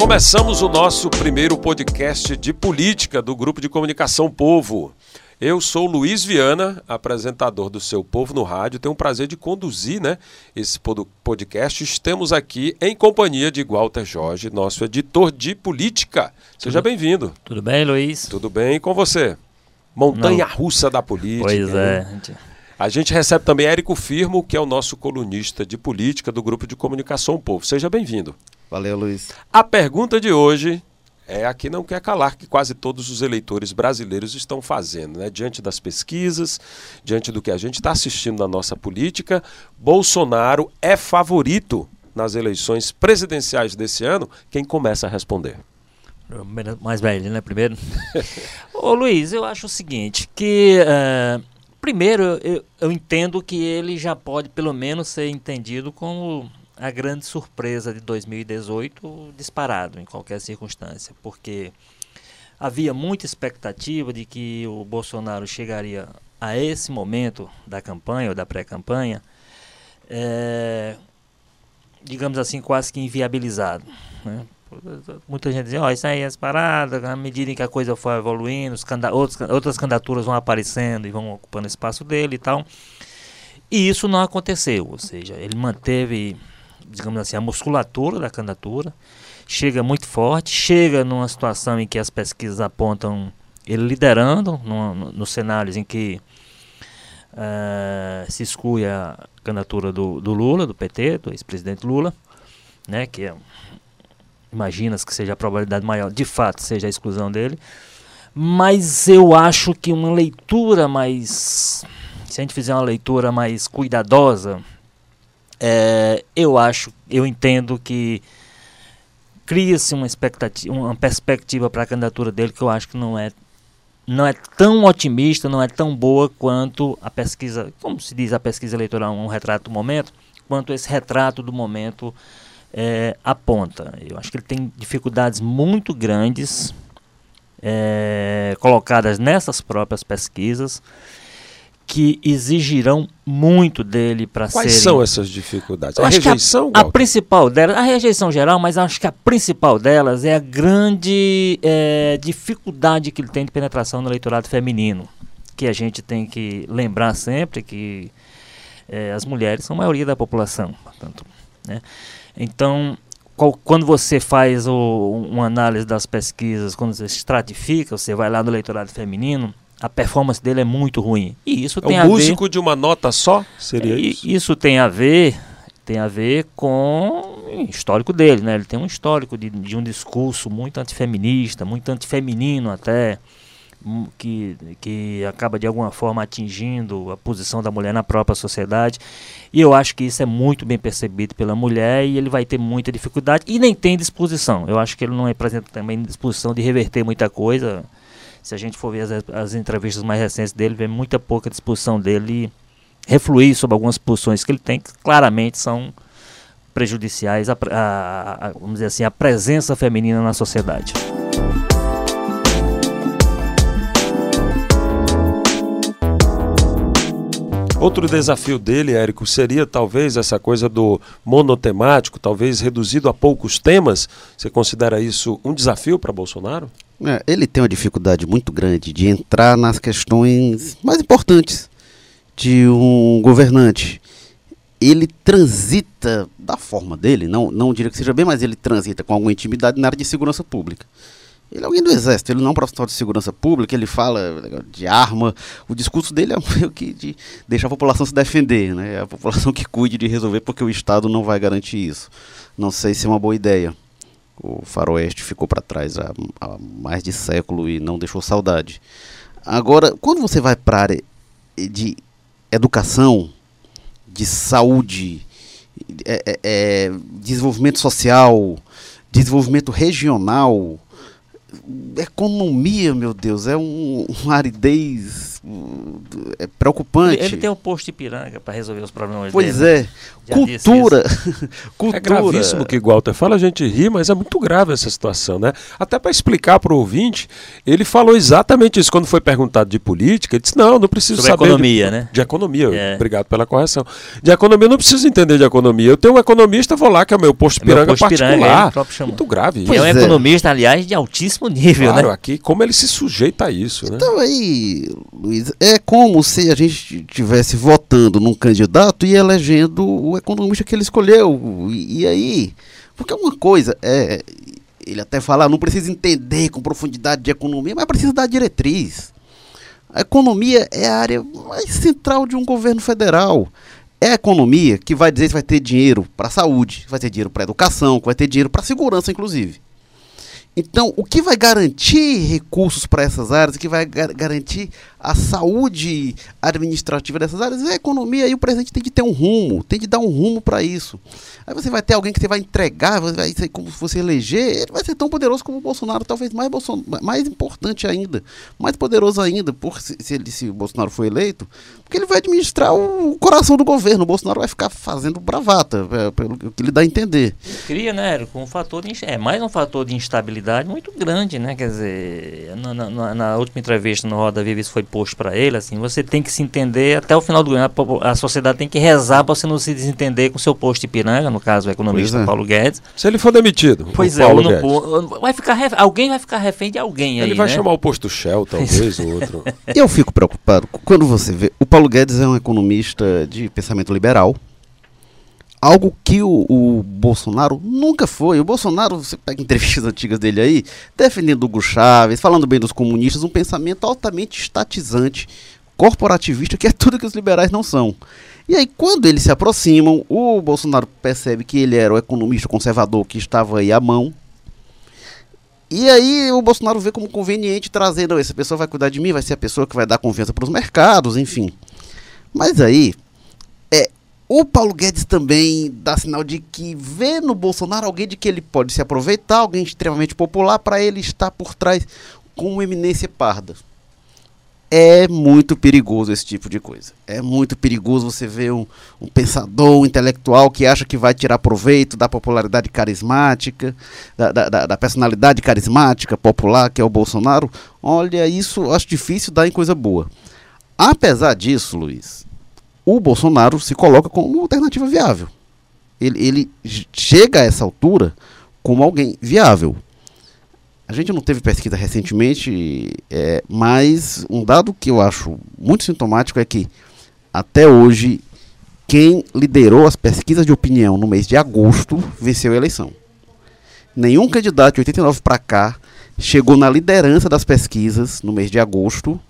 Começamos o nosso primeiro podcast de política do Grupo de Comunicação Povo. Eu sou Luiz Viana, apresentador do Seu Povo no Rádio. Tenho o prazer de conduzir né, esse podcast. Estamos aqui em companhia de Walter Jorge, nosso editor de política. Seja bem-vindo. Tudo bem, Luiz? Tudo bem e com você? Montanha Não. russa da política. Pois é. A gente recebe também Érico Firmo, que é o nosso colunista de política do Grupo de Comunicação Povo. Seja bem-vindo. Valeu, Luiz. A pergunta de hoje é a que não quer calar, que quase todos os eleitores brasileiros estão fazendo, né? Diante das pesquisas, diante do que a gente está assistindo na nossa política, Bolsonaro é favorito nas eleições presidenciais desse ano? Quem começa a responder? Mais velho, né? Primeiro. Ô Luiz, eu acho o seguinte, que uh, primeiro eu, eu entendo que ele já pode pelo menos ser entendido como a grande surpresa de 2018 disparado em qualquer circunstância, porque havia muita expectativa de que o Bolsonaro chegaria a esse momento da campanha ou da pré-campanha, é, digamos assim, quase que inviabilizado. Né? Muita gente dizia, ó, oh, isso aí é parada, à medida em que a coisa for evoluindo, outros, outras candidaturas vão aparecendo e vão ocupando espaço dele e tal. E isso não aconteceu, ou seja, ele manteve digamos assim, a musculatura da candidatura, chega muito forte, chega numa situação em que as pesquisas apontam ele liderando, no, no, nos cenários em que uh, se exclui a candidatura do, do Lula, do PT, do ex-presidente Lula, né, que é, imagina-se que seja a probabilidade maior, de fato, seja a exclusão dele, mas eu acho que uma leitura mais, se a gente fizer uma leitura mais cuidadosa, é, eu acho, eu entendo que cria-se uma expectativa, uma perspectiva para a candidatura dele que eu acho que não é não é tão otimista, não é tão boa quanto a pesquisa, como se diz a pesquisa eleitoral, um retrato do momento, quanto esse retrato do momento é, aponta. Eu acho que ele tem dificuldades muito grandes é, colocadas nessas próprias pesquisas que exigirão muito dele para ser. Quais são essas dificuldades? A rejeição? A, a, principal delas, a rejeição geral, mas acho que a principal delas é a grande é, dificuldade que ele tem de penetração no eleitorado feminino. Que a gente tem que lembrar sempre que é, as mulheres são a maioria da população. Portanto, né? Então, qual, quando você faz o, uma análise das pesquisas, quando você estratifica, você vai lá no eleitorado feminino a performance dele é muito ruim. E isso é tem um a músico de uma nota só? Seria é, isso? Isso tem a ver tem a ver com o histórico dele, né? Ele tem um histórico de, de um discurso muito antifeminista, muito antifeminino até, hum, que, que acaba de alguma forma atingindo a posição da mulher na própria sociedade. E eu acho que isso é muito bem percebido pela mulher e ele vai ter muita dificuldade e nem tem disposição. Eu acho que ele não apresenta também disposição de reverter muita coisa se a gente for ver as, as entrevistas mais recentes dele, vê muita pouca disposição dele refluir sobre algumas posições que ele tem, que claramente são prejudiciais a, a, a, vamos dizer assim, a presença feminina na sociedade. Outro desafio dele, Érico, seria talvez essa coisa do monotemático, talvez reduzido a poucos temas. Você considera isso um desafio para Bolsonaro? É, ele tem uma dificuldade muito grande de entrar nas questões mais importantes de um governante. Ele transita da forma dele, não, não diria que seja bem, mas ele transita com alguma intimidade na área de segurança pública. Ele é alguém do exército, ele não é um profissional de segurança pública, ele fala de arma. O discurso dele é meio que de deixar a população se defender, né? É a população que cuide de resolver, porque o Estado não vai garantir isso. Não sei se é uma boa ideia. O faroeste ficou para trás há, há, mais de século e não deixou saudade. Agora, quando você vai para a área de educação, de saúde, é, é, é desenvolvimento social, desenvolvimento regional, economia, meu Deus, é um, uma aridez é preocupante. Ele, ele tem um posto de piranga para resolver os problemas Pois dele. é. Cultura. Cultura. É gravíssimo o que o Walter fala, a gente ri, mas é muito grave essa situação, né? Até para explicar para o ouvinte, ele falou exatamente isso quando foi perguntado de política. Ele disse: Não, não preciso Sobre saber. economia, de, né? De economia, É. obrigado pela correção. De economia, eu não preciso entender de economia. Eu tenho um economista, vou lá, que é o meu posto É meu piranga posto piranga, particular. próprio chamou. muito grave. Pois é um é. economista, aliás, de altíssimo nível, Claro, né? aqui, como ele se sujeita a isso, né? Então aí, Luiz, é como se a gente estivesse votando num candidato e elegendo o economista que ele escolheu. E, e aí, porque uma coisa é, ele até fala, não precisa entender com profundidade de economia, mas precisa dar diretriz. A economia é a área mais central de um governo federal. É a economia que vai dizer se vai ter dinheiro para a saúde, vai ter dinheiro para a educação, vai ter dinheiro para a segurança, inclusive. Então, o que vai garantir recursos para essas áreas, o que vai gar- garantir a saúde administrativa dessas áreas é a economia e o presidente tem de ter um rumo, tem de dar um rumo para isso. Aí você vai ter alguém que você vai entregar, você vai como se você eleger, ele vai ser tão poderoso como o Bolsonaro, talvez mais, Bolson- mais importante ainda, mais poderoso ainda, por se, se, ele, se o Bolsonaro for eleito, porque ele vai administrar o coração do governo. O Bolsonaro vai ficar fazendo bravata, é, pelo que ele dá a entender. Cria, né, Érico, um fator de, é mais um fator de instabilidade muito grande, né? Quer dizer, na- na- na última entrevista no Roda Viva isso foi posto para ele, assim, você tem que se entender até o final do ano. A, a sociedade tem que rezar para você não se desentender com o seu posto de piranga, no caso o economista é. Paulo Guedes. Se ele for demitido, Pois o é, Paulo ou não- Guedes, ou- vai ficar ref- alguém vai ficar refém de alguém aí, ele vai né? chamar o posto Shell, talvez, o outro. Eu fico preocupado quando você vê. O Paulo Guedes é um economista de pensamento liberal. Algo que o, o Bolsonaro nunca foi. O Bolsonaro, você pega entrevistas antigas dele aí, defendendo Hugo Chávez, falando bem dos comunistas, um pensamento altamente estatizante, corporativista, que é tudo que os liberais não são. E aí, quando eles se aproximam, o Bolsonaro percebe que ele era o economista conservador que estava aí à mão, e aí o Bolsonaro vê como conveniente trazer, não, essa pessoa vai cuidar de mim, vai ser a pessoa que vai dar confiança para os mercados, enfim. Mas aí, o Paulo Guedes também dá sinal de que vê no Bolsonaro alguém de que ele pode se aproveitar, alguém extremamente popular, para ele estar por trás com eminência parda. É muito perigoso esse tipo de coisa. É muito perigoso você ver um, um pensador, um intelectual que acha que vai tirar proveito da popularidade carismática, da, da- da- da personalidade carismática, popular, que é o Bolsonaro. Olha, isso acho difícil dar em coisa boa. Apesar disso, Luiz, o Bolsonaro se coloca como uma alternativa viável. Ele, ele chega a essa altura como alguém viável. A gente não teve pesquisa recentemente, é, mas um dado que eu acho muito sintomático é que, até hoje, quem liderou as pesquisas de opinião no mês de agosto venceu a eleição. Nenhum candidato de 89 para cá chegou na liderança das pesquisas no mês de agosto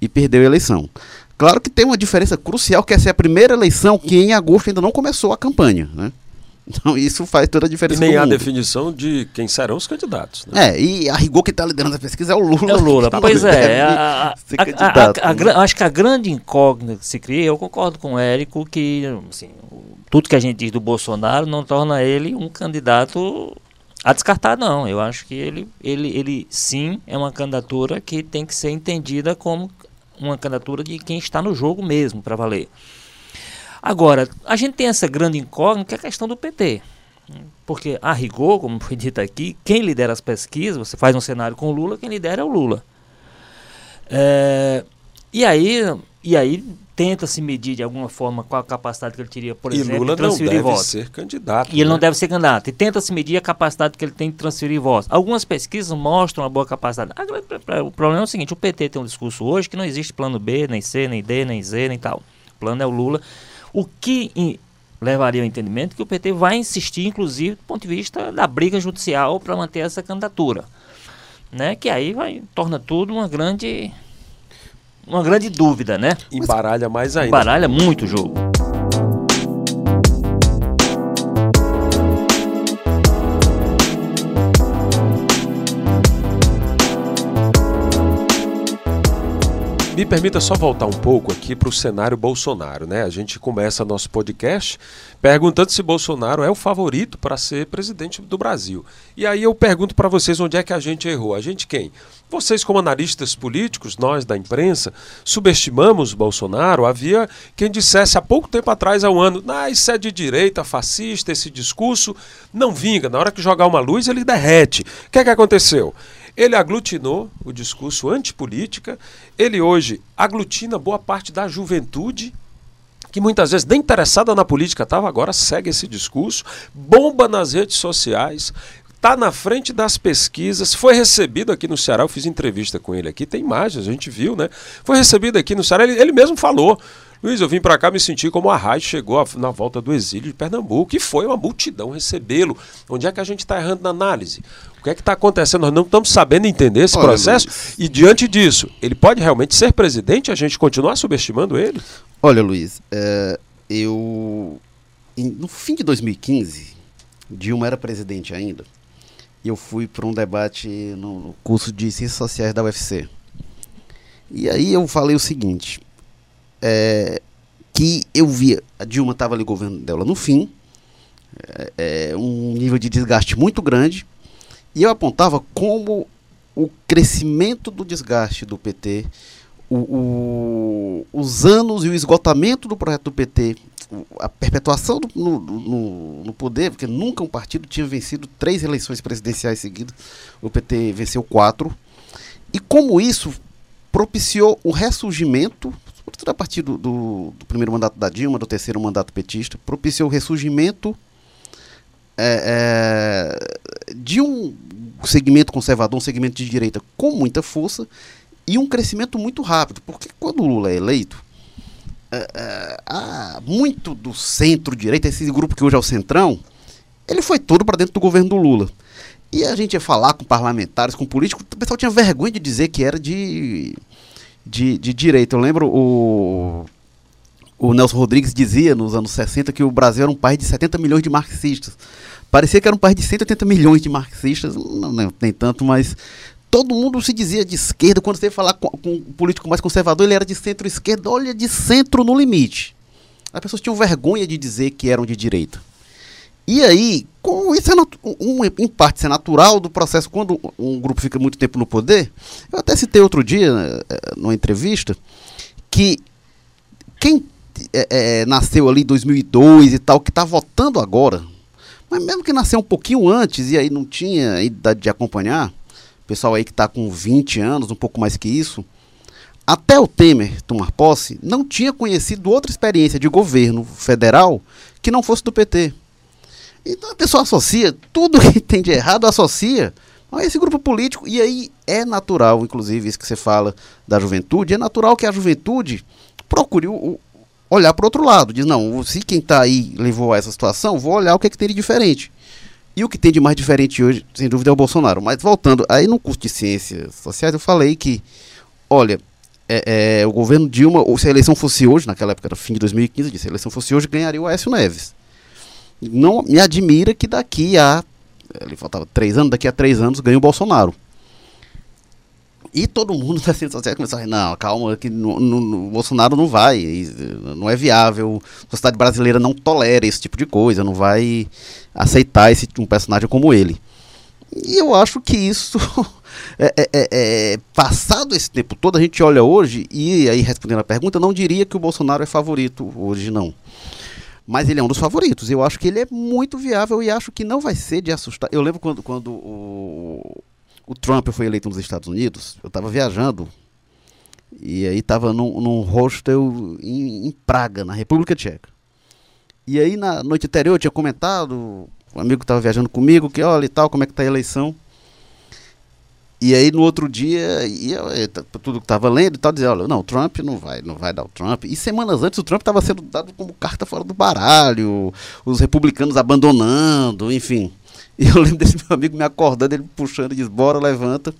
e perdeu a eleição. Claro que tem uma diferença crucial, que essa é a primeira eleição que em agosto ainda não começou a campanha. Né? Então isso faz toda a E diferença nem do há definição de quem serão os candidatos. Né? É, e a rigor que está liderando a pesquisa é o Lula. É o Lula, pois é. A, a- ser a- né? acho que a grande incógnita que se cria, eu concordo com o Érico, que assim, o- tudo que a gente diz do Bolsonaro não torna ele um candidato a descartar, não. Eu acho que ele, ele, ele sim é uma candidatura que tem que ser entendida como uma candidatura de quem está no jogo mesmo, para valer. Agora, a gente tem essa grande incógnita que é a questão do PT. Porque, a rigor, como foi dito aqui, quem lidera as pesquisas, você faz um cenário com o Lula, quem lidera é o Lula. É, e aí, e aí tenta se medir de alguma forma qual a capacidade que ele teria, por e exemplo, Lula de não transferir deve votos. ser candidato. E ele não né? deve ser candidato. E tenta se medir a capacidade que ele tem de transferir votos. Algumas pesquisas mostram uma boa capacidade. A grande- O problema é o seguinte: o PT tem um discurso hoje que não existe plano B, nem C, nem D, nem Z, nem tal. O plano é o Lula. O que levaria ao entendimento que o PT vai insistir, inclusive, do ponto de vista da briga judicial para manter essa candidatura. Né? Que aí vai, torna tudo uma grande. Uma grande dúvida, né? Embaralha mais ainda. Baralha muito o jogo. Me permita só voltar um pouco aqui para o cenário Bolsonaro, né? A gente começa nosso podcast perguntando se Bolsonaro é o favorito para ser presidente do Brasil. E aí eu pergunto para vocês onde é que a gente errou. A gente quem? Vocês, como analistas políticos, nós da imprensa, subestimamos Bolsonaro. Havia quem dissesse há pouco tempo atrás, há um ano, ah, isso é de direita, fascista, esse discurso não vinga. Na hora que jogar uma luz, ele derrete. O que é que aconteceu? Ele aglutinou o discurso antipolítica, ele hoje aglutina boa parte da juventude, que muitas vezes nem interessada na política estava, agora segue esse discurso, bomba nas redes sociais, está na frente das pesquisas, foi recebido aqui no Ceará, eu fiz entrevista com ele aqui, tem imagens, a gente viu, né? Foi recebido aqui no Ceará, ele, ele mesmo falou, Luiz, eu vim para cá me senti como a rádio chegou na volta do exílio de Pernambuco, e foi uma multidão recebê-lo. Onde é que a gente está errando na análise? O que é que está acontecendo? Nós não estamos sabendo entender esse Olha, processo. Luiz. E diante disso, ele pode realmente ser presidente e a gente continuar subestimando ele? Olha, Luiz, é, eu. Em, no fim de 2015, Dilma era presidente ainda, e eu fui para um debate no, no curso de Ciências Sociais da UFC. E aí eu falei o seguinte: é, que eu via, a Dilma estava ali, o governo dela no fim, é, é, um nível de desgaste muito grande, e eu apontava como o crescimento do desgaste do PT, o, o, os anos e o esgotamento do projeto do PT, a perpetuação do, no, no, no, poder, porque nunca um partido tinha vencido três eleições presidenciais seguidas, o PT venceu quatro, e como isso propiciou o ressurgimento sobretudo a partir do, do, do, primeiro mandato da Dilma, do terceiro mandato petista, propiciou o ressurgimento é, é, de um segmento conservador, um segmento de direita com muita força e um crescimento muito rápido, porque quando o Lula é eleito, é, é muito do centro-direita, esse grupo que hoje é o Centrão, ele foi todo para dentro do governo do Lula. E a gente ia falar com parlamentares, com políticos, o pessoal tinha vergonha de dizer que era de de, de direita. Eu lembro o, o Nelson Rodrigues dizia nos anos 60 que o Brasil era um país de 70 milhões de marxistas. Parecia que era um país de 180 milhões de marxistas, não, não nem tanto, mas todo mundo se dizia de esquerda. Quando você ia falar com, com um político mais conservador, ele era de centro-esquerda. Olha, de centro no limite. As pessoas tinham vergonha de dizer que eram de direita. E aí, isso é um, em parte isso é natural do processo quando um grupo fica muito tempo no poder. Eu até citei outro dia, eh, numa entrevista, que quem é, é, nasceu ali em 2002 e tal, que está votando agora, mas mesmo que nasceu um pouquinho antes e aí não tinha idade de acompanhar, pessoal aí que está com 20 anos, um pouco mais que isso, até o Temer tomar posse, não tinha conhecido outra experiência de governo federal que não fosse do PT. Então a pessoa associa, tudo que tem de errado associa a esse grupo político. E aí é natural, inclusive, isso que você fala da juventude, é natural que a juventude procure o, olhar para o outro lado. Diz, não, se quem está aí levou a essa situação, vou olhar o que, é que tem de diferente. E o que tem de mais diferente hoje, sem dúvida, é o Bolsonaro. Mas voltando, aí no curso de ciências sociais eu falei que, olha, é, é, o governo Dilma, ou se a eleição fosse hoje, naquela época era fim de 2015, disse, se a eleição fosse hoje, ganharia o Aécio Neves não me admira que daqui a. Ele faltava três anos, daqui a três anos ganha o Bolsonaro. E todo mundo das redes sociais começou a não, calma, que no, no, no, Bolsonaro não vai, não é viável, a sociedade brasileira não tolera esse tipo de coisa, não vai aceitar esse, um personagem como ele. E eu acho que isso, é, é, é, é, passado esse tempo todo, a gente olha hoje, e aí respondendo a pergunta, não diria que o Bolsonaro é favorito hoje, não. Mas ele é um dos favoritos. Eu acho que ele é muito viável e acho que não vai ser de assustar. Eu lembro quando, quando o, o Trump foi eleito nos Estados Unidos, eu estava viajando e aí estava num, num hostel em, em, Praga, na República Tcheca. E aí na noite anterior eu tinha comentado, um amigo que estava viajando comigo, que olha e tal, como é que tá a eleição. E aí no outro dia, ia, tudo que estava lendo e tal, dizia, olha, não, o Trump não vai, não vai dar o Trump. E semanas antes o Trump estava sendo dado como carta fora do baralho, os republicanos abandonando, enfim. E eu lembro desse meu amigo me acordando, ele puxando diz, bora, levanta.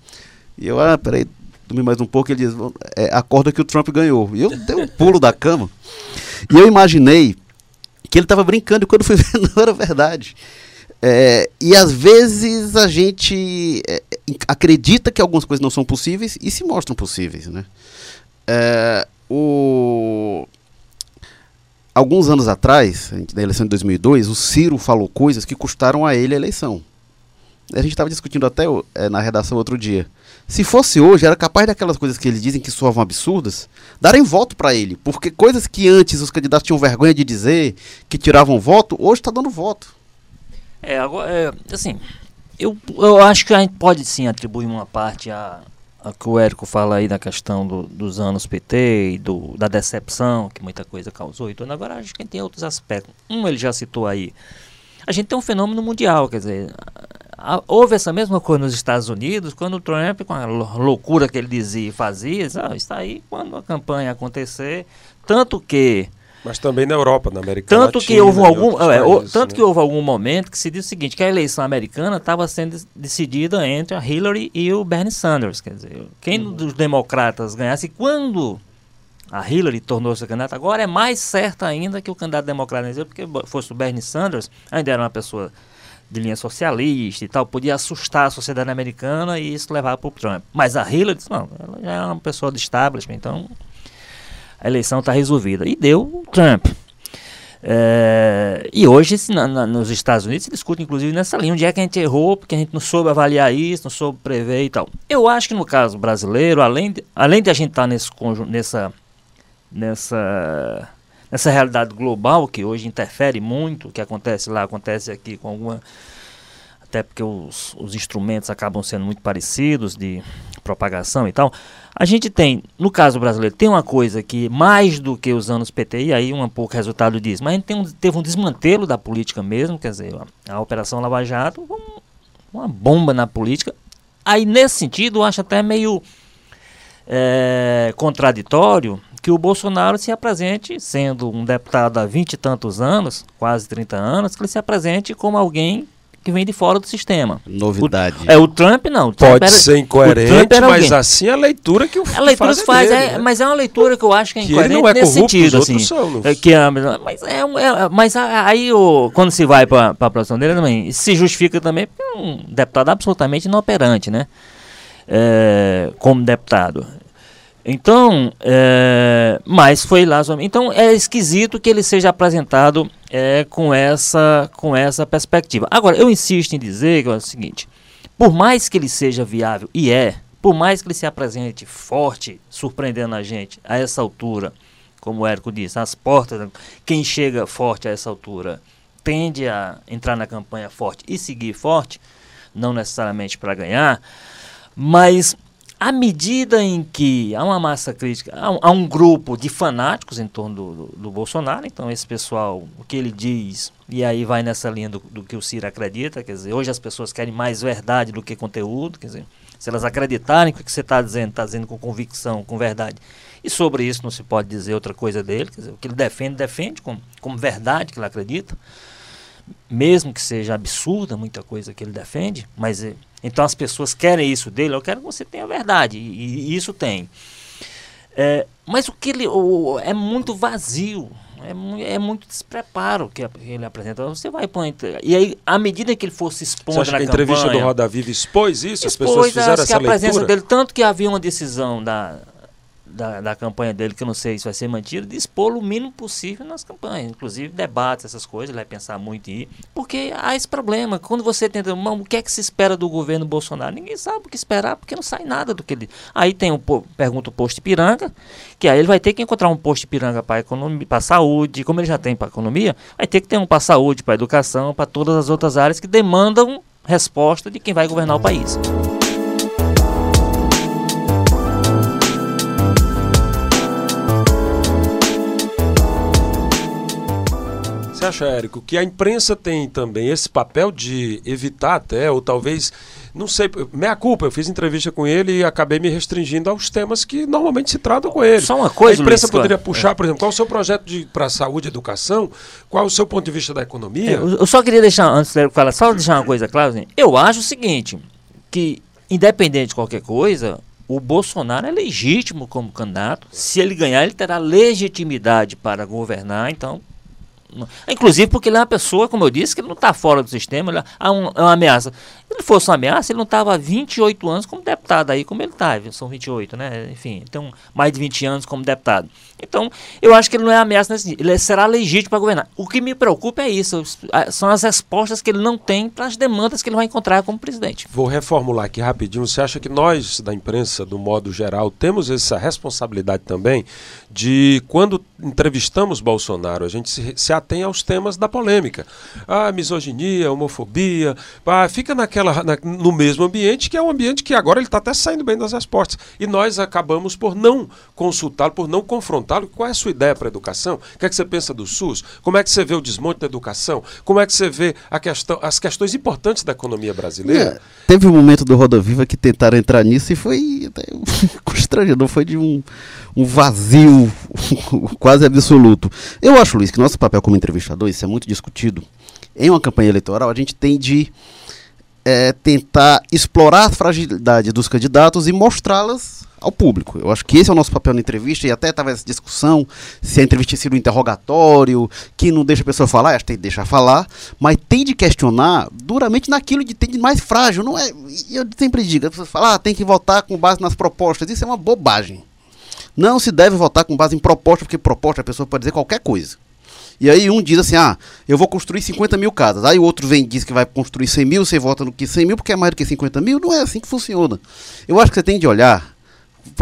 E eu, ah, peraí, dormi mais um pouco, ele diz, é, acorda que o Trump ganhou. E eu dei um pulo da cama. E eu imaginei que ele estava brincando e quando fui ver não era verdade. É, e às vezes a gente é, acredita que algumas coisas não são possíveis e se mostram possíveis, né? É, o... Alguns anos atrás, na eleição de 2002, o Ciro falou coisas que custaram a ele a eleição. A gente estava discutindo até é, na redação outro dia. Se fosse hoje, era capaz daquelas coisas que eles dizem que soavam absurdas, darem voto para ele. Porque coisas que antes os candidatos tinham vergonha de dizer, que tiravam voto, hoje está dando voto. É, agora, é, assim, eu, eu acho que a gente pode sim atribuir uma parte a, a que o Érico fala aí da questão do, dos anos PT e do, da decepção que muita coisa causou e tudo. Agora acho que tem outros aspectos. Um ele já citou aí. A gente tem um fenômeno mundial, quer dizer, a, houve essa mesma coisa nos Estados Unidos, quando o Trump, com a loucura que ele dizia e fazia, ah, está aí quando a campanha acontecer. Tanto que mas também na Europa, na América tanto Latina. Que houve algum, é, países, tanto né? que houve algum momento que se diz o seguinte, que a eleição americana estava sendo decidida entre a Hillary e o Bernie Sanders. Quer dizer, quem uhum. dos democratas ganhasse, quando a Hillary tornou-se candidata, agora é mais certa ainda que o candidato democrata, porque fosse o Bernie Sanders, ainda era uma pessoa de linha socialista e tal, podia assustar a sociedade americana e isso levava para o Trump. Mas a Hillary disse, não, ela já é uma pessoa de establishment, então a eleição está resolvida. E deu Trump. É, e hoje, na, na, nos Estados Unidos, se discute inclusive nessa linha, onde é que a gente errou, porque a gente não soube avaliar isso, não soube prever e tal. Eu acho que no caso brasileiro, além de, além de a gente estar tá nesse, nessa, nessa, nessa realidade global, que hoje interfere muito, o que acontece lá, acontece aqui com alguma. Até porque os, os instrumentos acabam sendo muito parecidos de propagação e tal. A gente tem, no caso brasileiro, tem uma coisa que mais do que os anos PT, e aí um pouco resultado disso, mas a gente um, teve um desmantelo da política mesmo, quer dizer, a, a Operação Lava Jato, um, uma bomba na política. Aí, nesse sentido, eu acho até meio é, contraditório que o Bolsonaro se apresente, sendo um deputado há vinte e tantos anos, quase 30 anos, que ele se apresente como alguém que vem de fora do sistema. Novidade. O, é o Trump não. O Trump Pode era, ser incoerente, mas assim é a leitura que o A leitura faz, faz é, né? mas é uma leitura que eu acho que é incoerente que ele não é nesse corrupto, sentido, assim. São, é, que é, mas é, é, mas aí o, quando se vai para a produção dele também se justifica também porque é um deputado absolutamente inoperante, né? É, como deputado. Então, é, mas foi lá. Então é esquisito que ele seja apresentado é, com, essa, com essa perspectiva. Agora, eu insisto em dizer que é o seguinte: por mais que ele seja viável, e é, por mais que ele se apresente forte, surpreendendo a gente a essa altura, como o Érico disse, as portas, quem chega forte a essa altura tende a entrar na campanha forte e seguir forte, não necessariamente para ganhar, mas à medida em que há uma massa crítica, há um, há um grupo de fanáticos em torno do, do, do, Bolsonaro, então esse pessoal, o que ele diz, e aí vai nessa linha do, do, que o Ciro acredita, quer dizer, hoje as pessoas querem mais verdade do que conteúdo, quer dizer, se elas acreditarem que o que você está dizendo, está dizendo com convicção, com verdade. E sobre isso não se pode dizer outra coisa dele, quer dizer, o que ele defende, defende como, como verdade que ele acredita, mesmo que seja absurda muita coisa que ele defende, mas então as pessoas querem isso dele, eu quero que você tenha verdade, e, e isso tem. É, mas o que ele o, é muito vazio, é, é muito despreparo que ele apresenta. Você vai pôr. E aí, à medida que ele fosse expondo. Você acha que a entrevista campanha, do Roda Viva expôs isso? Expôs, as pessoas fizeram essa que a leitura? presença dele, tanto que havia uma decisão da, da, da campanha dele, que eu não sei se vai ser mantido, de expor o mínimo possível nas campanhas, inclusive debates, essas coisas, ele vai pensar muito em ir, porque há esse problema, quando você tenta, o que é que se espera do governo Bolsonaro? Ninguém sabe o que esperar, porque não sai nada do que ele... Aí tem um, pergunta o posto de piranga, que aí ele vai ter que encontrar um posto de piranga para economia, para saúde, como ele já tem para economia, vai ter que ter um para saúde, para educação, para todas as outras áreas que demandam resposta de quem vai governar o país. Você acha, Érico, que a imprensa tem também esse papel de evitar até, ou talvez, não sei, meia culpa, eu fiz entrevista com ele e acabei me restringindo aos temas que normalmente se tratam com ele. Só uma coisa, A imprensa Luiz, poderia claro. puxar, por exemplo, qual é o seu projeto para saúde e educação, qual é o seu ponto de vista da economia? É, eu só queria deixar, antes de falar, só deixar uma coisa clara, assim, eu acho o seguinte, que independente de qualquer coisa, o Bolsonaro é legítimo como candidato. Se ele ganhar, ele terá legitimidade para governar. Então, Inclusive porque ele é uma pessoa, como eu disse, que não está fora do sistema, ele é, um, é uma ameaça. Se ele fosse uma ameaça, ele não estava há 28 anos como deputado aí, como ele está, são 28, né? Enfim, então mais de 20 anos como deputado. Então, eu acho que ele não é ameaça nesse ele será legítimo para governar. O que me preocupa é isso, são as respostas que ele não tem para as demandas que ele vai encontrar como presidente. Vou reformular aqui rapidinho. Você acha que nós, da imprensa, do modo geral, temos essa responsabilidade também de, quando entrevistamos Bolsonaro, a gente se, se atém aos temas da polêmica. A misoginia, homofobia, ah, fica naquela, na, no mesmo ambiente, que é um ambiente que agora ele está até saindo bem das respostas. E nós acabamos por não consultá-lo, por não confrontá-lo. Qual é a sua ideia para a educação? O que é que você pensa do SUS? Como é que você vê o desmonte da educação? Como é que você vê questão, as questões importantes da economia brasileira? É, teve um momento do Roda Viva que tentaram entrar nisso e foi constrangedor, foi de um, um vazio quase absoluto. Eu acho, Luiz, que nosso papel como entrevistador, isso é muito discutido, em uma campanha eleitoral, a gente tem de é, tentar explorar a fragilidade dos candidatos e mostrá-las ao público. Eu acho que esse é o nosso papel na entrevista, e até estava essa discussão se a entrevista sido um interrogatório, que não deixa a pessoa falar, acho que tem que deixar falar, mas tem de questionar duramente naquilo de tem de mais frágil. Não é, eu sempre digo, as pessoas falam, ah, tem que votar com base nas propostas. Isso é uma bobagem. Não se deve votar com base em proposta, porque proposta a pessoa pode dizer qualquer coisa. E aí um diz assim, ah, eu vou construir 50 mil casas. Aí o outro vem diz que vai construir 100 mil, você vota no que 100 mil porque é mais do que 50 mil. Não é assim que funciona. Eu acho que você tem de olhar,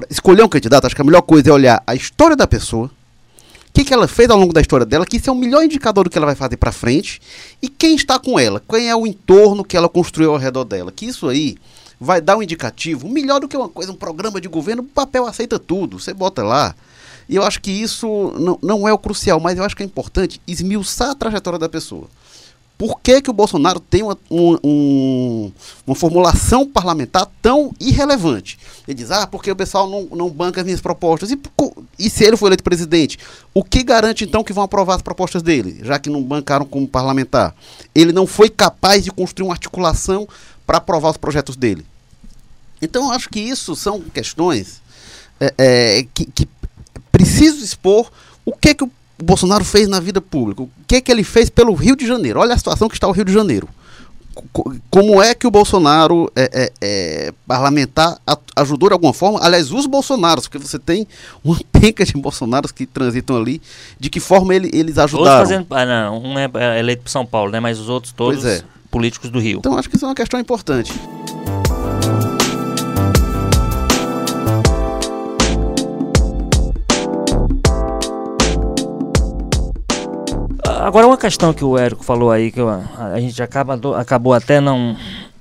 escolher um candidato, acho que a melhor coisa é olhar a história da pessoa, o que, que ela fez ao longo da história dela, que isso é o melhor indicador do que ela vai fazer para frente, e quem está com ela, quem é o entorno que ela construiu ao redor dela. Que isso aí vai dar um indicativo, melhor do que uma coisa, um programa de governo, o papel aceita tudo, você bota lá. E eu acho que isso não, não é o crucial, mas eu acho que é importante esmiuçar a trajetória da pessoa. Por que, que o Bolsonaro tem uma, um, uma formulação parlamentar tão irrelevante? Ele diz, ah, porque o pessoal não, não banca as minhas propostas. E, e se ele for eleito presidente, o que garante então que vão aprovar as propostas dele, já que não bancaram como parlamentar? Ele não foi capaz de construir uma articulação para aprovar os projetos dele. Então, eu acho que isso são questões é, é, que, que preciso expor o que, que o Bolsonaro fez na vida pública, o que, que ele fez pelo Rio de Janeiro. Olha a situação que está o Rio de Janeiro. Como é que o Bolsonaro é, é, é, parlamentar ajudou de alguma forma? Aliás, os Bolsonaros, porque você tem uma penca de Bolsonaros que transitam ali, de que forma ele, eles ajudaram? Fazendo, ah, não, um é, é eleito por São Paulo, né? mas os outros todos é. políticos do Rio. Então acho que isso é uma questão importante. Agora uma questão que o Érico falou aí, que a gente acaba, acabou até não,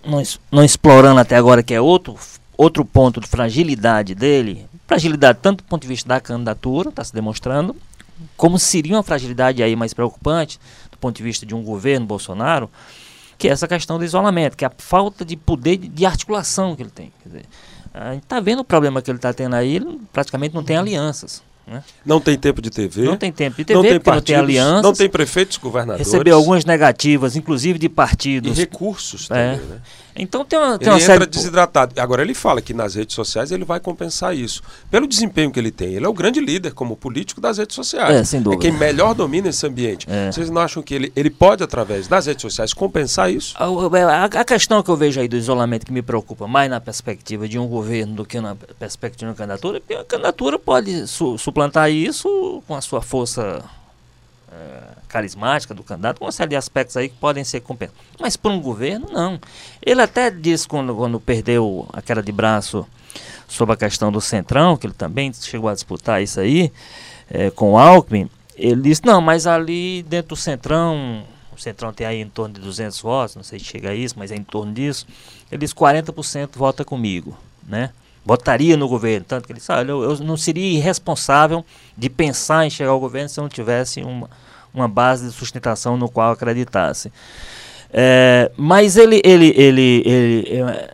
não, não explorando até agora, que é outro, outro ponto de fragilidade dele, fragilidade tanto do ponto de vista da candidatura, está se demonstrando, como seria uma fragilidade aí mais preocupante do ponto de vista de um governo Bolsonaro, que é essa questão do isolamento, que é a falta de poder de, de articulação que ele tem. Dizer, a gente está vendo o problema que ele está tendo aí, ele praticamente não tem alianças. Né? Não tem tempo de TV. Não tem tempo de TV, não tem partidos, não tem aliança. Não tem prefeitos, governadores. Recebeu algumas negativas, inclusive de partidos. E recursos é. também, né? Então tem uma, tem ele uma entra desidratado. Agora ele fala que nas redes sociais ele vai compensar isso. Pelo desempenho que ele tem. Ele é o grande líder como político das redes sociais. É, sem dúvida. É quem melhor domina esse ambiente. É. Vocês não acham que ele, ele pode, através das redes sociais, compensar isso? A, a, a, questão que eu vejo aí do isolamento que me preocupa mais na perspectiva de um governo do que na perspectiva de uma candidatura, porque a candidatura pode su, suplantar isso com a sua força é, carismática do candidato, uma série de aspectos aí que podem ser compensados. Mas para um governo, não. Ele até disse quando, quando perdeu a queda de braço sobre a questão do Centrão, que ele também chegou a disputar isso aí é, com o Alckmin, ele disse, não, mas ali dentro do Centrão, o Centrão tem aí em torno de 200 votos, não sei se chega a isso, mas é em torno disso, ele disse 40% vota comigo, né? Votaria no governo, tanto que ele disse, olha, eu, eu não seria irresponsável de pensar em chegar ao governo se eu não tivesse uma, uma base de sustentação no qual acreditasse. É, mas ele, ele, ele, ele, é,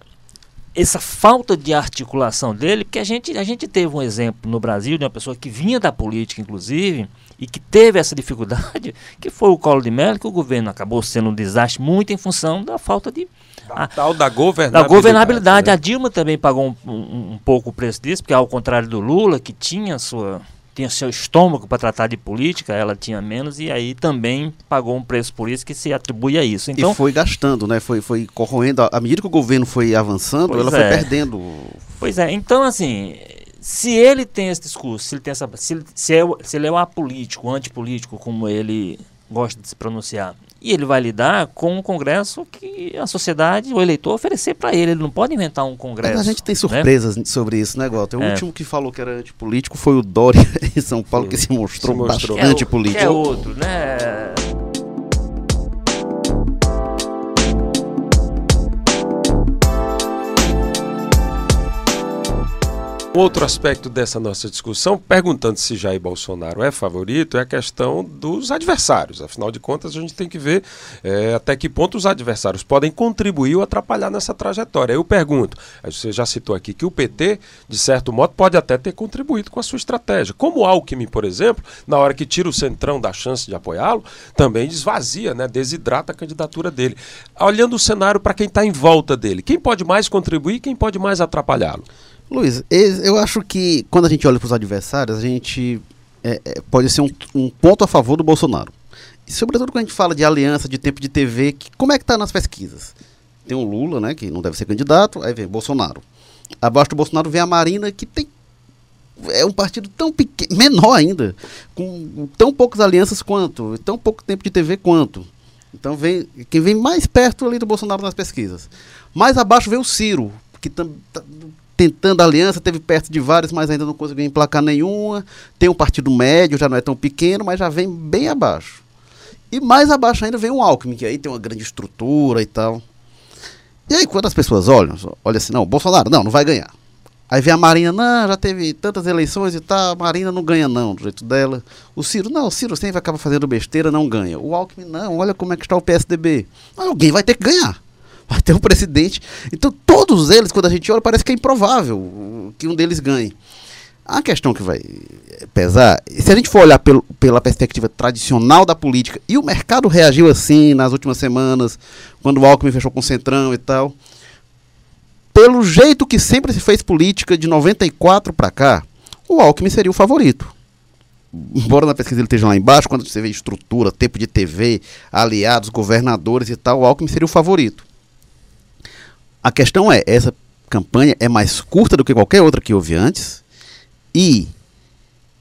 essa falta de articulação dele, porque a gente, a gente teve um exemplo no Brasil de uma pessoa que vinha da política, inclusive, e que teve essa dificuldade, que foi o Colo de Mello, que o governo acabou sendo um desastre muito em função da falta de a, tal da governabilidade. Da governabilidade. Né? A Dilma também pagou um, um, um, pouco o preço disso, porque ao contrário do Lula, que tinha sua tinha seu estômago para tratar de política, ela tinha menos e aí também pagou um preço por isso que se atribui a isso. Então, e foi gastando, né? Foi, foi corroendo. À medida que o governo foi avançando, ela é. foi perdendo. Pois é, então assim, se ele tem esse discurso, se ele tem essa. Se, se, é, se ele é um apolítico, antipolítico, como ele gosta de se pronunciar, e ele vai lidar com um congresso que a sociedade, o eleitor, oferecer para ele. Ele não pode inventar um congresso. Mas a gente tem né? surpresas né? sobre isso, né, Gota? O é. último que falou que era antipolítico foi o Dória em São Paulo, que se mostrou, se mostrou. bastante antipolítico. É outro, né? Outro aspecto dessa nossa discussão, perguntando se Jair Bolsonaro é favorito, é a questão dos adversários. Afinal de contas, a gente tem que ver é, até que ponto os adversários podem contribuir ou atrapalhar nessa trajetória. Eu pergunto, você já citou aqui que o PT, de certo modo, pode até ter contribuído com a sua estratégia. Como Alckmin, por exemplo, na hora que tira o centrão da chance de apoiá-lo, também desvazia, né, desidrata a candidatura dele. Olhando o cenário para quem está em volta dele, quem pode mais contribuir e quem pode mais atrapalhá-lo? Luiz, eu acho que quando a gente olha para os adversários, a gente é, é, pode ser um, um, ponto a favor do Bolsonaro. E sobretudo quando a gente fala de aliança, de tempo de TV, que, como é que está nas pesquisas? Tem o Lula, né, que não deve ser candidato, aí vem Bolsonaro. Abaixo do Bolsonaro vem a Marina, que tem é um partido tão pequeno, menor ainda, com tão poucas alianças quanto, tão pouco tempo de TV quanto. Então vem quem vem mais perto ali do Bolsonaro nas pesquisas. Mais abaixo vem o Ciro, que tam, tentando aliança, teve perto de vários, mas ainda não conseguiu emplacar nenhuma. Tem um partido médio, já não é tão pequeno, mas já vem bem abaixo. E mais abaixo ainda vem o Alckmin, que aí tem uma grande estrutura e tal. E aí quando as pessoas olham, olha assim, não, Bolsonaro, não, não vai ganhar. Aí vem a Marina, não, já teve tantas eleições e tal, a Marina não ganha não, do jeito dela. O Ciro, não, o Ciro sempre acaba fazendo besteira, não ganha. O Alckmin, não, olha como é que está o PSDB. Alguém vai ter que ganhar vai ter um presidente. Então, todos eles, quando a gente olha, parece que é improvável que um deles ganhe. A questão que vai pesar, se a gente for olhar pelo, pela perspectiva tradicional da política, e o mercado reagiu assim nas últimas semanas, quando o Alckmin fechou com o Centrão e tal, pelo jeito que sempre se fez política de 94 para cá, o Alckmin seria o favorito. Embora na pesquisa ele esteja lá embaixo, quando você vê estrutura, tempo de TV, aliados, governadores e tal, o Alckmin seria o favorito. A questão é, essa campanha é mais curta do que qualquer outra que houve antes e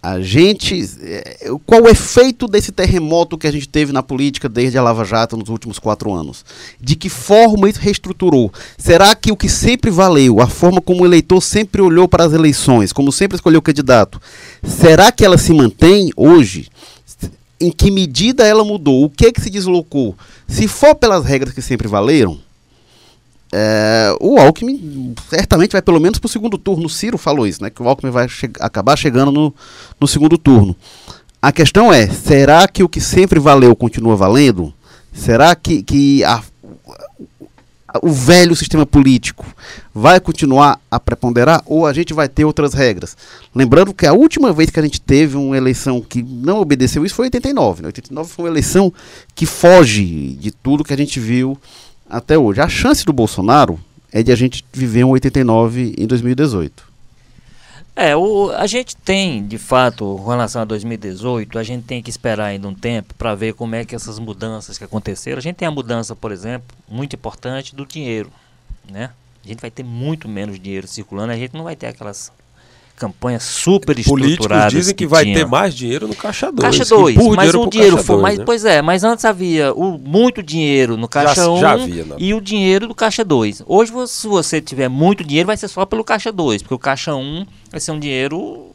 a gente. É, qual o efeito desse terremoto que a gente teve na política desde a Lava Jato nos últimos quatro anos? De que forma isso reestruturou? Será que o que sempre valeu, a forma como o eleitor sempre olhou para as eleições, como sempre escolheu o candidato, será que ela se mantém hoje? Em que medida ela mudou? O que é que se deslocou? Se for pelas regras que sempre valeram, é, o Alckmin certamente vai pelo menos para o segundo turno. O Ciro falou isso, né? Que o Alckmin vai che acabar chegando no, no segundo turno. A questão é, será que o que sempre valeu continua valendo? Será que, que a, o velho sistema político vai continuar a preponderar ou a gente vai ter outras regras? Lembrando que a última vez que a gente teve uma eleição que não obedeceu isso foi em 89. Né? 89 foi uma eleição que foge de tudo que a gente viu até hoje. A chance do Bolsonaro é de a gente viver um 89 em 2018. É, o, a gente tem, de fato, com relação a 2018, a gente tem que esperar ainda um tempo para ver como é que essas mudanças que aconteceram. A gente tem a mudança, por exemplo, muito importante do dinheiro, né? A gente vai ter muito menos dinheiro circulando, a gente não vai ter aquelas campanha super estruturada. dizem que, que vai tinha. ter mais dinheiro no Caixa 2. Caixa 2, mas o dinheiro foi mais. Né? Pois é, mas antes havia o, muito dinheiro no Caixa 1 um né? e o dinheiro do Caixa 2. Hoje, se você tiver muito dinheiro, vai ser só pelo Caixa 2, porque o Caixa 1 um vai ser um dinheiro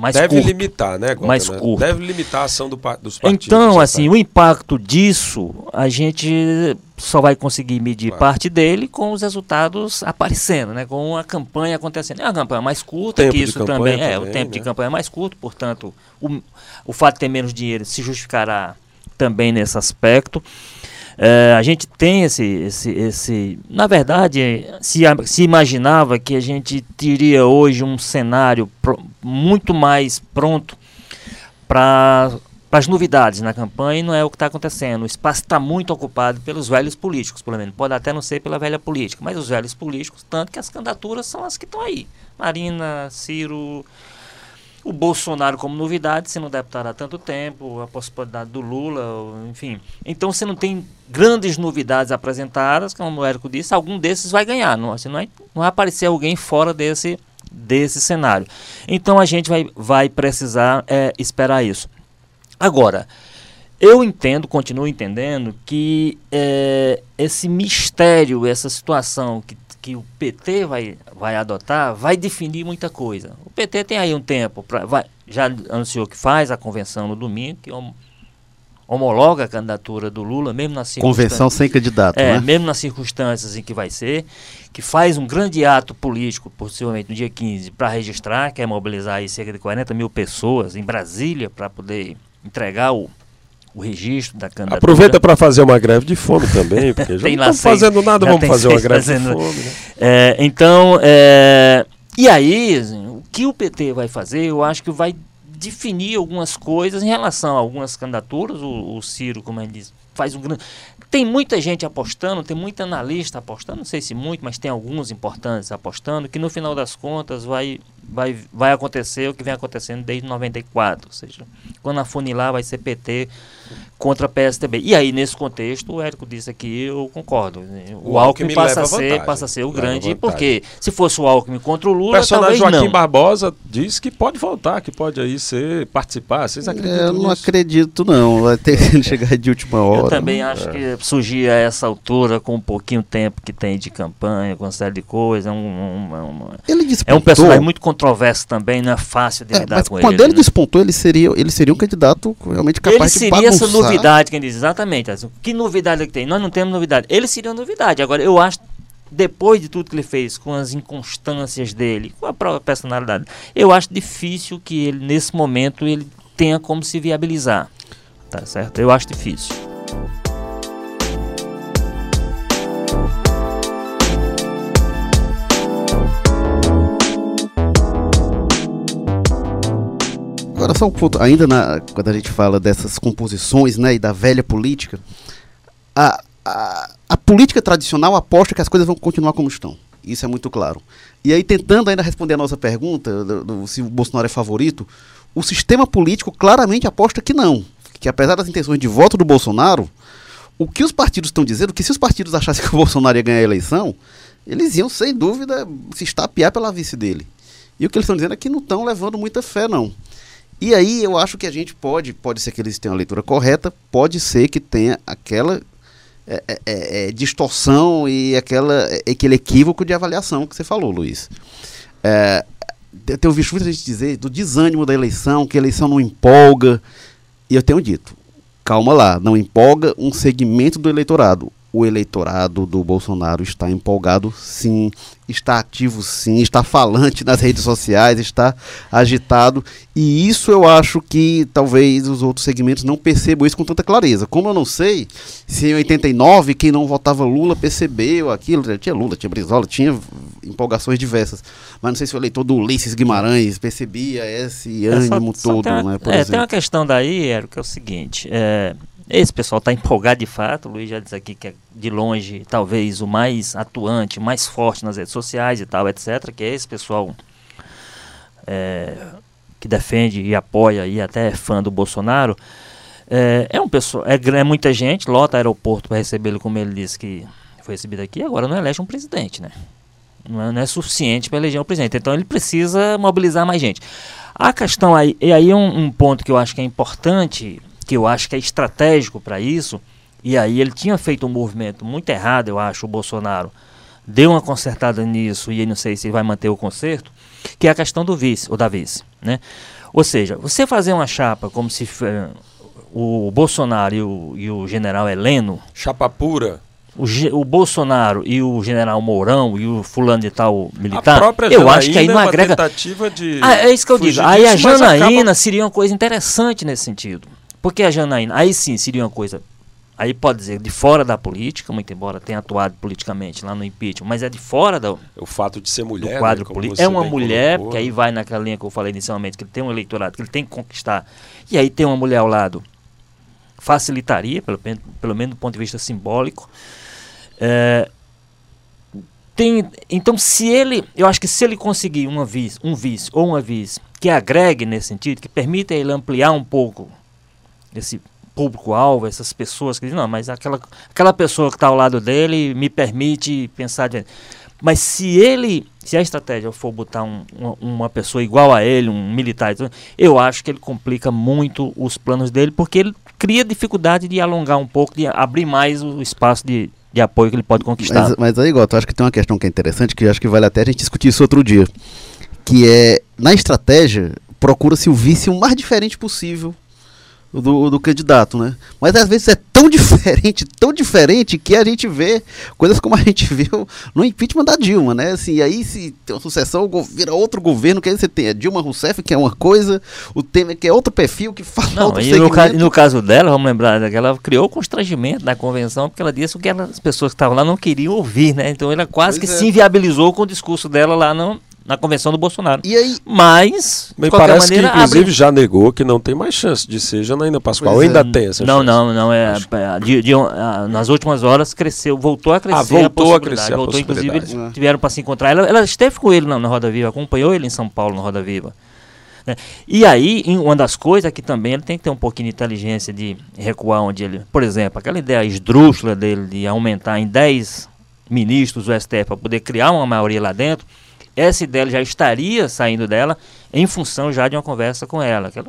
mais Deve curto, limitar, né, mais né? curto. Deve limitar a ação do, dos partidos. Então, assim, o impacto disso, a gente só vai conseguir medir claro. parte dele com os resultados aparecendo, né? Com a campanha acontecendo. É uma campanha mais curta, que isso também, também, é, o tempo né? de campanha é mais curto, portanto, o, o fato de ter menos dinheiro se justificará também nesse aspecto. É, a gente tem esse, esse, esse. Na verdade, se, se imaginava que a gente teria hoje um cenário pro, muito mais pronto para as novidades na campanha e não é o que está acontecendo. O espaço está muito ocupado pelos velhos políticos, pelo menos. Pode até não ser pela velha política, mas os velhos políticos, tanto que as candidaturas são as que estão aí. Marina, Ciro, O Bolsonaro como novidade, sendo deputado há tanto tempo, a possibilidade do Lula, enfim. Então você não tem grandes novidades apresentadas, como o Érico disse, algum desses vai ganhar. Não, assim, não, vai, não vai aparecer alguém fora desse, desse cenário. Então a gente vai, vai precisar é, esperar isso. Agora, eu entendo, continuo entendendo, que é, esse mistério, essa situação que, que o PT vai, vai adotar, vai definir muita coisa. O PT tem aí um tempo, pra, vai, já anunciou que faz a convenção no domingo, que hom, homologa a candidatura do Lula, mesmo nas Convenção sem candidato, é, né? Mesmo nas circunstâncias em que vai ser, que faz um grande ato político, possivelmente no dia 15, para registrar, que é mobilizar aí cerca de 40 mil pessoas em Brasília para poder entregar o o registro da candidatura. Aproveita para fazer uma greve de fome também, porque já não estamos fazendo nada, vamos fazer uma greve fazendo... de fome. Né? É, então, é... e aí, assim, o que o PT vai fazer, eu acho que vai definir algumas coisas em relação a algumas candidaturas. O, o Ciro, como ele diz, faz um grande. Tem muita gente apostando, tem muita analista apostando, não sei se muito, mas tem alguns importantes apostando, que no final das contas vai, vai, vai acontecer o que vem acontecendo desde 94, ou seja, quando afunilar vai ser PT contra a PSDB. E aí, nesse contexto, o Érico disse aqui, eu concordo. Né? O, o Alckmin, Alckmin passa, a ser, passa a ser o grande, porque se fosse o Alckmin contra o Lula, o personagem Joaquim não. Barbosa diz que pode voltar, que pode aí ser, participar. Vocês acreditam Eu não nisso? acredito, não. Vai ter que chegar de última hora. Eu também acho é. que surgir a essa altura, com um pouquinho tempo que tem de campanha, com uma série de coisas, é um, um, um ele é um personagem muito controverso também, não é fácil de é, lidar mas com quando ele. ele né? despontou, ele seria, ele seria um candidato realmente capaz ele de seria essa novidade, quem diz, exatamente. Que novidade que tem? Nós não temos novidade. Ele seria uma novidade. Agora, eu acho, depois de tudo que ele fez, com as inconstâncias dele, com a própria personalidade, eu acho difícil que ele, nesse momento, ele tenha como se viabilizar. Tá certo? Eu acho difícil. Agora só um ponto, ainda na, quando a gente fala dessas composições né, e da velha política, a, a, a, política tradicional aposta que as coisas vão continuar como estão. Isso é muito claro. E aí, tentando ainda responder a nossa pergunta, do, do, se o Bolsonaro é favorito, o sistema político claramente aposta que não. Que apesar das intenções de voto do Bolsonaro, o que os partidos estão dizendo, que se os partidos achassem que o Bolsonaro ia ganhar a eleição, eles iam, sem dúvida, se estapear pela vice dele. E o que eles estão dizendo é que não estão levando muita fé, não. E aí eu acho que a gente pode, pode ser que eles tenham a leitura correta, pode ser que tenha aquela é, é, é, é distorção e aquela, é, aquele equívoco de avaliação que você falou, Luiz. É, eu tenho visto muita gente dizer do desânimo da eleição, que a eleição não empolga. E eu tenho dito, calma lá, não empolga um segmento do eleitorado o eleitorado do Bolsonaro está empolgado, sim, está ativo, sim, está falante nas redes sociais, está agitado, e isso eu acho que talvez os outros segmentos não percebam isso com tanta clareza. Como eu não sei se em 89 quem não votava Lula percebeu aquilo, tinha Lula, tinha Brizola, tinha empolgações diversas, mas não sei se o eleitor do Ulisses Guimarães percebia esse ânimo é, só, todo, só né? Por é, exemplo. tem uma questão daí, Ero, que é o seguinte, é, esse pessoal está empolgado de fato. O Luiz já disse aqui que é de longe, talvez, o mais atuante, mais forte nas redes sociais e tal, etc. Que é esse pessoal é, que defende e apoia e até é fã do Bolsonaro. É, é um pessoal, é, é muita gente, lota aeroporto para recebê-lo, como ele disse que foi recebido aqui. Agora não elege um presidente, né? Não é, não é suficiente para eleger um presidente. Então ele precisa mobilizar mais gente. A questão aí, e aí um, um ponto que eu acho que é importante que eu acho que é estratégico para isso, e aí ele tinha feito um movimento muito errado, eu acho, o Bolsonaro deu uma consertada nisso e não sei se vai manter o conserto, que é a questão do vice, ou da vice, né? Ou seja, você fazer uma chapa como se uh, o Bolsonaro e o, e o general Heleno... Chapa pura. O, o, Bolsonaro e o general Mourão e o fulano de tal militar, eu acho que aí não é agrega. Tentativa de ah, é isso que eu digo. Aí a Janaína acaba... seria uma coisa interessante nesse sentido. Porque a Janaína, aí sim seria uma coisa, aí pode dizer, de fora da política, muito embora tenha atuado politicamente lá no impeachment, mas é de fora do. O fato de ser mulher. Do quadro né, político. É uma mulher, colocou. que aí vai naquela linha que eu falei inicialmente, que ele tem um eleitorado, que ele tem que conquistar. E aí tem uma mulher ao lado. Facilitaria, pelo, pelo menos do ponto de vista simbólico. É, tem, então, se ele, eu acho que se ele conseguir uma vice, um vice ou uma vice que agregue nesse sentido, que permita ele ampliar um pouco esse público-alvo, essas pessoas que dizem, não, mas aquela, aquela pessoa que está ao lado dele me permite pensar. Mas se ele, se a estratégia for botar um, uma, uma, pessoa igual a ele, um militar, eu acho que ele complica muito os planos dele, porque ele cria dificuldade de alongar um pouco, de abrir mais o espaço de, de apoio que ele pode conquistar. Mas, mas aí, Goto, acho que tem uma questão que é interessante, que acho que vale até a gente discutir isso outro dia, que é, na estratégia, procura-se o vice o mais diferente possível do, do candidato, né? Mas às vezes é tão diferente, tão diferente que a gente vê coisas como a gente viu no impeachment da Dilma, né? Assim, aí se tem uma sucessão, vira outro governo, que aí você tem a Dilma Rousseff, que é uma coisa, o Temer, que é outro perfil, que fala Não, outro e no, ca no, caso dela, vamos lembrar, ela criou constrangimento na convenção, porque ela disse o que as pessoas que estavam lá não queriam ouvir, né? Então ela quase pois que é. se inviabilizou com o discurso dela lá no, na convenção do Bolsonaro. E aí, mas, de parece maneira, que inclusive abre... já negou que não tem mais chance de ser Janaína Pascoal. Pois ainda é. tem essa não, chance. Não, não, é, é de, de, nas últimas horas cresceu, voltou a crescer ah, voltou a, a crescer voltou, a inclusive eles é. tiveram para se encontrar. Ela, ela esteve com ele na, na Roda Viva, acompanhou ele em São Paulo na Roda Viva. Né? E aí, uma das coisas é que também ele tem que ter um pouquinho de inteligência de recuar onde ele. Por exemplo, aquela ideia esdrúxula dele de aumentar em 10 ministros o STF para poder criar uma maioria lá dentro essa ideia já estaria saindo dela em função já de uma conversa com ela. Que ela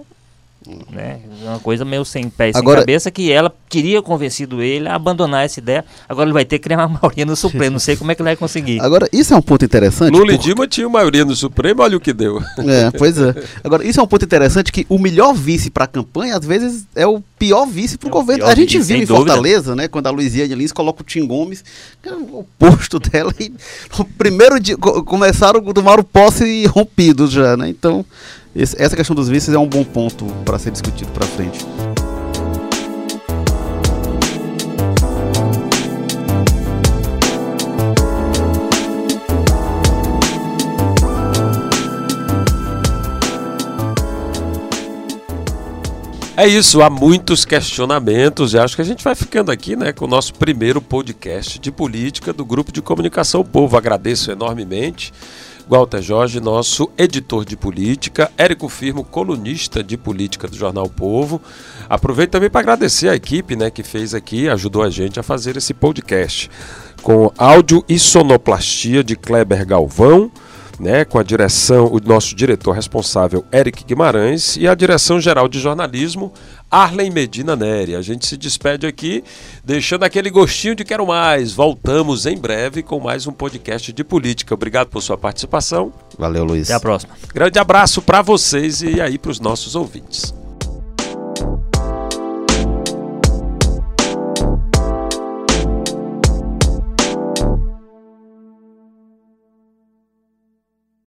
né? Uma coisa meio sem pé e sem agora, cabeça que ela queria convencido ele a abandonar essa ideia. Agora ele vai ter que criar uma maioria no Supremo. Não sei como é que ele vai conseguir. Agora, isso é um ponto interessante. Lula e Dilma tinham maioria no Supremo, olha o que deu. É, pois é. Agora, isso é um ponto interessante que o melhor vice para a campanha, às vezes, é o pior vice para o é governo. A gente viu em Fortaleza, né, quando a Luiziane Lins coloca o Tim Gomes, é o posto dela, e no primeiro dia começaram a tomar o posse rompidos já, né? Então, esse, essa questão dos vices é um bom ponto para ser discutido para frente. É isso, há muitos questionamentos e acho que a gente vai ficando aqui né, com o nosso primeiro podcast de política do Grupo de Comunicação Povo. Agradeço enormemente. Walter Jorge, nosso editor de política, Érico Firmo, colunista de política do Jornal Povo. Aproveito também para agradecer a equipe né, que fez aqui, ajudou a gente a fazer esse podcast. Com áudio e sonoplastia de Kleber Galvão, né, com a direção, o nosso diretor responsável, Eric Guimarães, e a direção geral de jornalismo, Arlen Medina Neri. A gente se despede aqui, deixando aquele gostinho de quero mais. Voltamos em breve com mais um podcast de política. Obrigado por sua participação. Valeu, Luiz. Até a próxima. Grande abraço para vocês e aí para os nossos ouvintes.